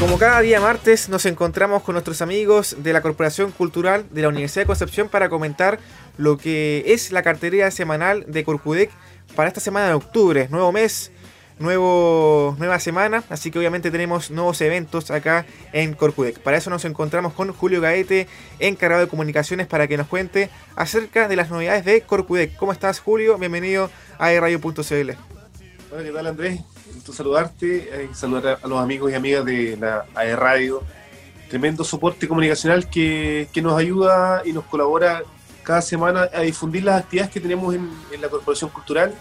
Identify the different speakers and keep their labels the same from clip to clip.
Speaker 1: Como cada día martes nos encontramos con nuestros amigos de la Corporación Cultural de la Universidad de Concepción para comentar lo que es la cartera semanal de Corcudec para esta semana de octubre, nuevo mes, nuevo, nueva semana, así que obviamente tenemos nuevos eventos acá en Corcudec. Para eso nos encontramos con Julio Gaete, encargado de comunicaciones, para que nos cuente acerca de las novedades de Corcudec. ¿Cómo estás Julio? Bienvenido a radio.cl.
Speaker 2: Hola, ¿qué tal Andrés? Saludarte, eh, saludar a los amigos y amigas de la AE Radio. Tremendo soporte comunicacional que, que, nos ayuda y nos colabora cada semana a difundir las actividades que tenemos en, la Corporación Cultural.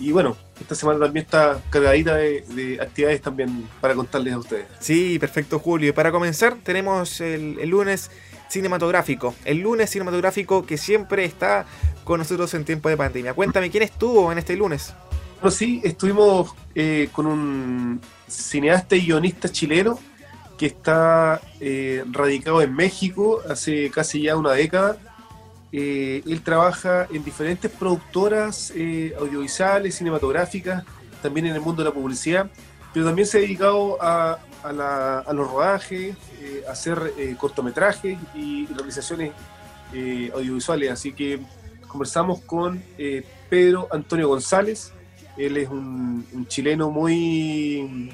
Speaker 2: Y bueno, esta semana también está cargadita de, de, actividades también para contarles a ustedes.
Speaker 1: Sí, perfecto Julio. Y para comenzar tenemos el, el lunes cinematográfico. El lunes cinematográfico que siempre está con nosotros en tiempo de pandemia. Cuéntame, ¿quién estuvo en este lunes?
Speaker 2: Bueno, sí, estuvimos eh, con un cineasta y guionista chileno que está eh, radicado en México hace casi ya una década. Eh, él trabaja en diferentes productoras eh, audiovisuales, cinematográficas, también en el mundo de la publicidad, pero también se ha dedicado a, a, la, a los rodajes, a hacer cortometrajes y realizaciones audiovisuales. Así que conversamos con Pedro Antonio González, él es un, chileno muy,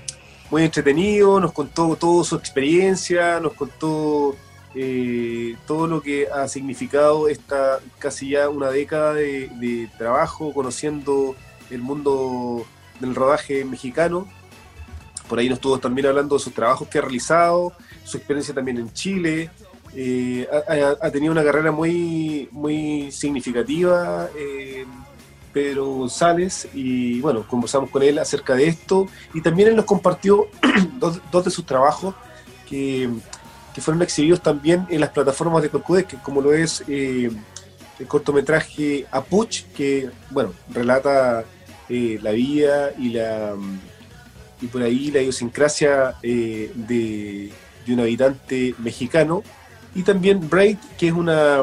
Speaker 2: muy entretenido, nos contó toda su experiencia, nos contó eh, todo lo que ha significado esta casi ya una década de, trabajo, conociendo el mundo del rodaje mexicano. Por ahí nos estuvo también hablando de sus trabajos que ha realizado, su experiencia también en Chile. Eh, ha, ha, tenido una carrera muy, muy significativa. Eh, Pedro González y bueno, conversamos con él acerca de esto. Y también él nos compartió dos, dos, de sus trabajos que, que, fueron exhibidos también en las plataformas de Corcudec, como lo es eh, el cortometraje Apuch, que bueno, relata eh, la vida y la y por ahí la idiosincrasia eh, de, de, un habitante mexicano. Y también Braid, que es una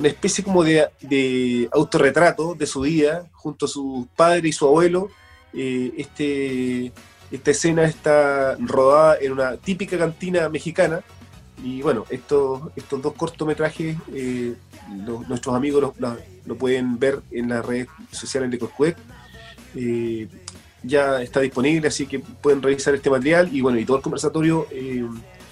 Speaker 2: una especie como de, autorretrato de su vida junto a su padre y su abuelo. Eh, este, esta escena está rodada en una típica cantina mexicana. Y bueno, estos, estos dos cortometrajes, eh, los, nuestros amigos lo, lo, pueden ver en las redes sociales de Corcuec. Eh, ya está disponible, así que pueden revisar este material y bueno, y todo el conversatorio eh,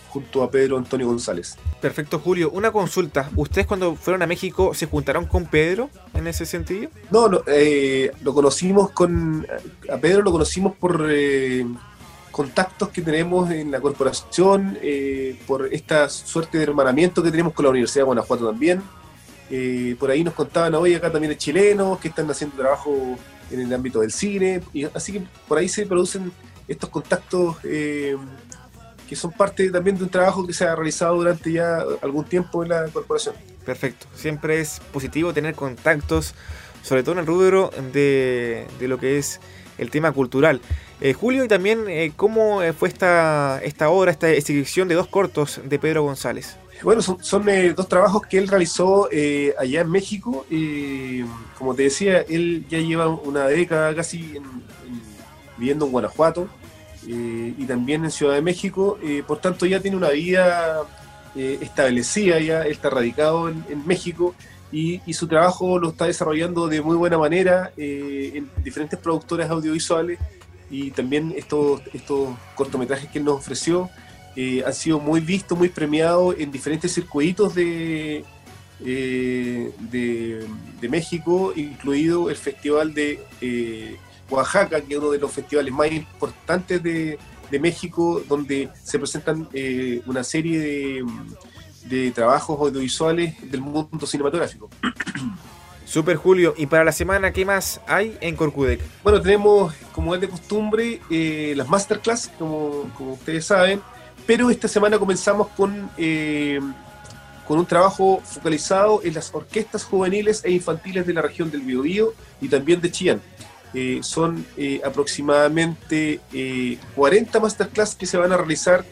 Speaker 2: junto a Pedro Antonio González.
Speaker 1: Perfecto, Julio. Una consulta. ¿Ustedes cuando fueron a México se juntaron con Pedro en ese sentido?
Speaker 2: No, no eh, lo conocimos con... A Pedro lo conocimos por eh, contactos que tenemos en la corporación, eh, por esta suerte de hermanamiento que tenemos con la Universidad de Guanajuato también. Eh, por ahí nos contaban, hoy acá también hay chilenos que están haciendo trabajo en el ámbito del cine. Y así que por ahí se producen estos contactos que son parte también de un trabajo que se ha realizado durante ya algún tiempo en la corporación.
Speaker 1: Perfecto, siempre es positivo tener contactos, sobre todo en el rubro de, de lo que es el tema cultural. Eh, Julio, y también eh, cómo fue esta, esta obra, esta exhibición de dos cortos de Pedro González.
Speaker 2: Bueno, son, son eh, dos trabajos que él realizó eh, allá en México. como te decía, él ya lleva una década casi en, en, viviendo en Guanajuato y también en Ciudad de México, eh, por tanto ya tiene una vida eh, establecida, ya está radicado en, México y, su trabajo lo está desarrollando de muy buena manera eh, en diferentes productoras audiovisuales y también estos, estos cortometrajes que él nos ofreció han sido muy vistos, muy premiados en diferentes circuitos de, de, México, incluido el Festival de Oaxaca, que es uno de los festivales más importantes de, de México, donde se presentan eh, una serie de, de, trabajos audiovisuales del mundo cinematográfico.
Speaker 1: Super Julio, y para la semana, ¿qué más hay en Corcudec?
Speaker 2: Bueno, tenemos, como es de costumbre, eh, las masterclass, como, como, ustedes saben, pero esta semana comenzamos con, eh, con un trabajo focalizado en las orquestas juveniles e infantiles de la región del Biobío y también de Chillán. Eh, son eh, aproximadamente eh, 40 masterclass que se van a realizar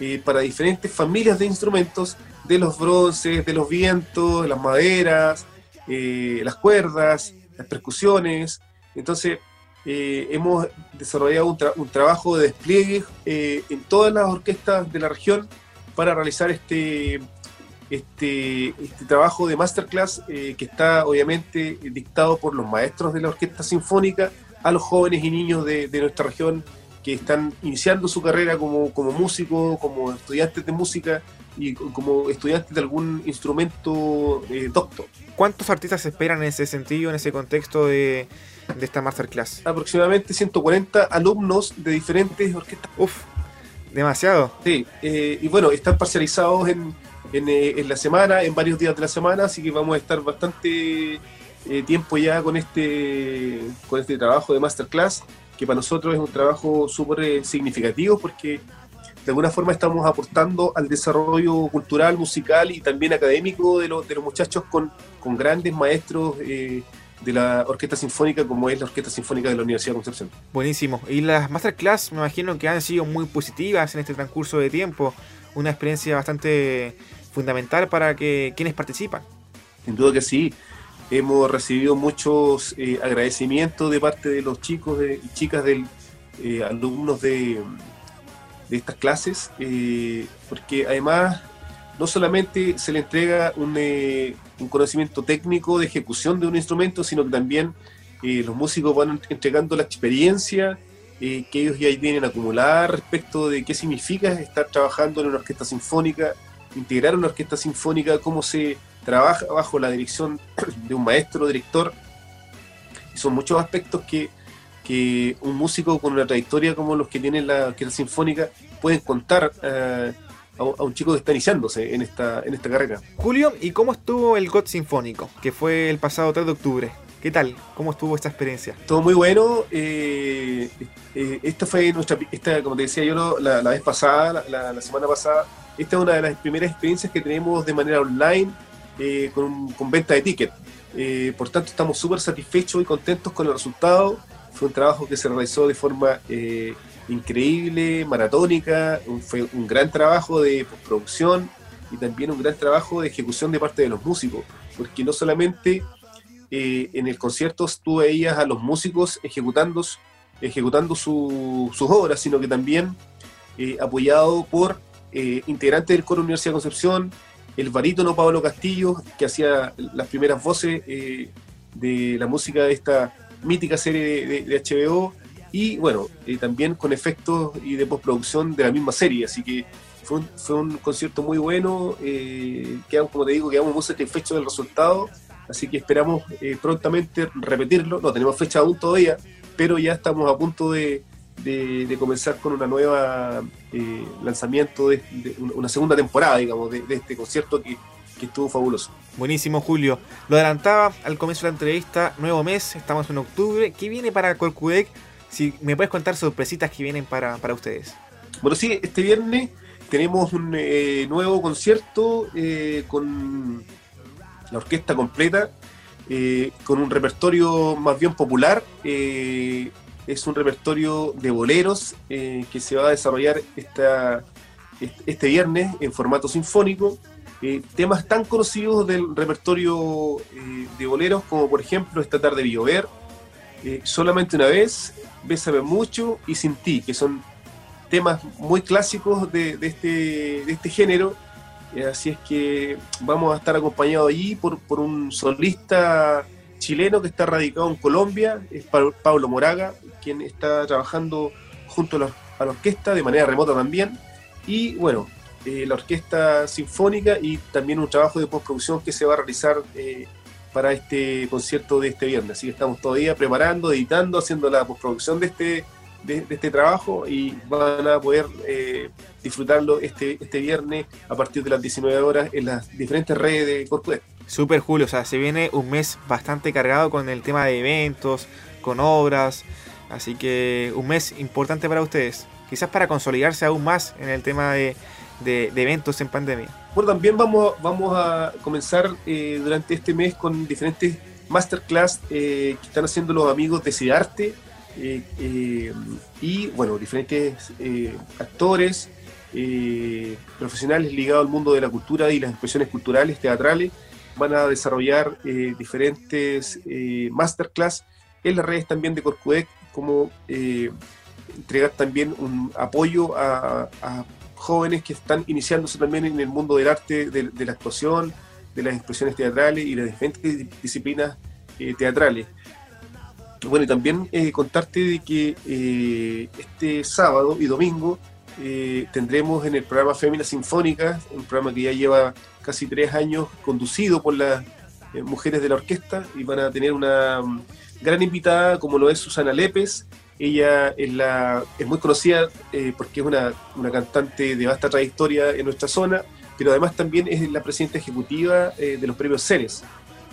Speaker 2: eh, para diferentes familias de instrumentos, de los bronces, de los vientos, las maderas, las cuerdas, las percusiones. Entonces, hemos desarrollado un, trabajo de despliegue en todas las orquestas de la región para realizar este, este, este trabajo de masterclass que está obviamente dictado por los maestros de la orquesta sinfónica a los jóvenes y niños de, de nuestra región que están iniciando su carrera como, como músicos, como estudiantes de música y como estudiantes de algún instrumento eh, doctor.
Speaker 1: ¿Cuántos artistas se esperan en ese sentido, en ese contexto de, de esta masterclass?
Speaker 2: Aproximadamente 140 alumnos de diferentes orquestas.
Speaker 1: Uf, demasiado.
Speaker 2: Sí, eh, y bueno, están parcializados en, en, eh, en, la semana, en varios días de la semana, así que vamos a estar bastante tiempo ya con este, con este trabajo de masterclass que para nosotros es un trabajo súper eh, significativo porque de alguna forma estamos aportando al desarrollo cultural, musical y también académico de, los, de los muchachos con, con grandes maestros eh, de la Orquesta Sinfónica como es la Orquesta Sinfónica de la Universidad de Concepción.
Speaker 1: Buenísimo. Y las masterclass me imagino que han sido muy positivas en este transcurso de tiempo. Una experiencia bastante fundamental para que quienes participan.
Speaker 2: Sin duda que sí. Hemos recibido muchos eh, agradecimientos de parte de los chicos y chicas de eh, alumnos de, de, estas clases, eh, porque además no solamente se le entrega un, un, conocimiento técnico de ejecución de un instrumento, sino que también los músicos van entregando la experiencia que ellos ya tienen acumulada respecto de qué significa estar trabajando en una orquesta sinfónica, integrar una orquesta sinfónica, cómo se trabaja bajo la dirección de un maestro, director, y son muchos aspectos que, que un músico con una trayectoria como los que tiene la orquesta sinfónica pueden contar eh, a, un chico que está iniciándose en esta, en esta carrera.
Speaker 1: Julio, ¿y cómo estuvo el GOT Sinfónico, que fue el pasado 3 de octubre? ¿Qué tal? ¿Cómo estuvo esta experiencia?
Speaker 2: Todo muy bueno. Eh, eh, esta fue nuestra, esta, como te decía yo la, vez pasada, la, semana pasada, esta es una de las primeras experiencias que tenemos de manera online eh, con, con, venta de ticket. Eh, por tanto, estamos súper satisfechos y contentos con el resultado. Fue un trabajo que se realizó de forma eh, increíble, maratónica, fue un gran trabajo de postproducción y también un gran trabajo de ejecución de parte de los músicos, porque no solamente en el concierto tú veías a los músicos ejecutando, ejecutando sus obras, sino que también apoyado por integrantes del Coro Universidad de Concepción, el barítono Pablo Castillo, que hacía las primeras voces eh, de la música de esta mítica serie de, HBO, y bueno, eh, también con efectos y de postproducción de la misma serie, así que fue un, fue un concierto muy bueno, eh, quedamos, como te digo, quedamos muy satisfechos del resultado, así que esperamos eh, prontamente repetirlo, no tenemos fecha aún todavía, pero ya estamos a punto de, de, comenzar con una nueva eh, lanzamiento de, una segunda temporada, digamos, de, este concierto que, estuvo fabuloso.
Speaker 1: Buenísimo, Julio. Lo adelantaba al comienzo de la entrevista, nuevo mes, estamos en octubre. ¿Qué viene para Corcudec? Si me puedes contar sorpresitas que vienen para, ustedes.
Speaker 2: Bueno, sí, este viernes tenemos un eh, nuevo concierto eh, con la orquesta completa, con un repertorio más bien popular es un repertorio de boleros eh, que se va a desarrollar esta, este viernes en formato sinfónico. Eh, temas tan conocidos del repertorio eh, de boleros como por ejemplo Esta tarde vi llover, Solamente una vez, Bésame mucho y Sin ti, que son temas muy clásicos de, este, de este género. Así es que vamos a estar acompañados allí por, por un solista chileno que está radicado en Colombia, es Pablo Moraga, quien está trabajando junto a la, orquesta de manera remota también. Y bueno, eh, la orquesta sinfónica y también un trabajo de postproducción que se va a realizar eh, para este concierto de este viernes. Así que estamos todavía preparando, editando, haciendo la postproducción de este, de, este trabajo y van a poder eh, disfrutarlo este, este viernes a partir de las 19 horas en las diferentes redes de Corpus.
Speaker 1: Super Julio, o sea, se viene un mes bastante cargado con el tema de eventos, con obras, así que un mes importante para ustedes, quizás para consolidarse aún más en el tema de, eventos en pandemia.
Speaker 2: Bueno, también vamos, vamos a comenzar eh, durante este mes con diferentes masterclass eh, que están haciendo los amigos de Cidarte eh, y, bueno, diferentes actores, profesionales ligados al mundo de la cultura y las expresiones culturales, teatrales, van a desarrollar eh, diferentes eh, masterclass en las redes también de Corcudec como eh, entregar también un apoyo a, jóvenes que están iniciándose también en el mundo del arte, de, la actuación, de las expresiones teatrales y de las diferentes disciplinas eh, teatrales. Bueno, y también eh, contarte de que este sábado y domingo tendremos en el programa Féminas Sinfónicas, un programa que ya lleva casi tres años conducido por las mujeres de la orquesta y van a tener una mm, gran invitada como lo es Susana Lepes, ella es, la, es muy conocida eh, porque es una, cantante de vasta trayectoria en nuestra zona, pero además también es la presidenta ejecutiva eh, de los premios Ceres.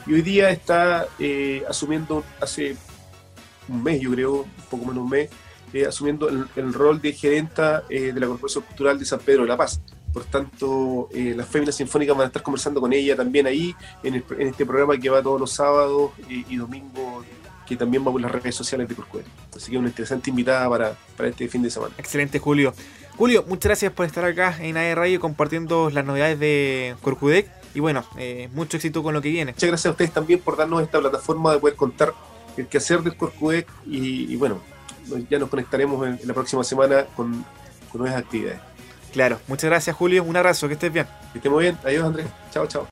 Speaker 2: Y hoy día está eh, asumiendo, hace un mes, yo creo, un poco menos un mes, asumiendo el, rol de gerenta de la Corporación Cultural de San Pedro de la Paz. Por tanto, las féminas sinfónicas van a estar conversando con ella también ahí, en, este programa que va todos los sábados y domingos que también va por las redes sociales de Corcuel. Así que una interesante invitada para, para este fin de semana.
Speaker 1: Excelente, Julio. Julio, muchas gracias por estar acá en AE Radio compartiendo las novedades de Corcudec y bueno, eh, mucho éxito con lo que viene.
Speaker 2: Muchas gracias a ustedes también por darnos esta plataforma de poder contar el quehacer del Corcudec y, bueno, ya nos conectaremos en, la próxima semana con, con nuevas actividades.
Speaker 1: Claro, muchas gracias Julio, un abrazo, que estés bien.
Speaker 2: Que estemos bien, adiós Andrés, chao, chao.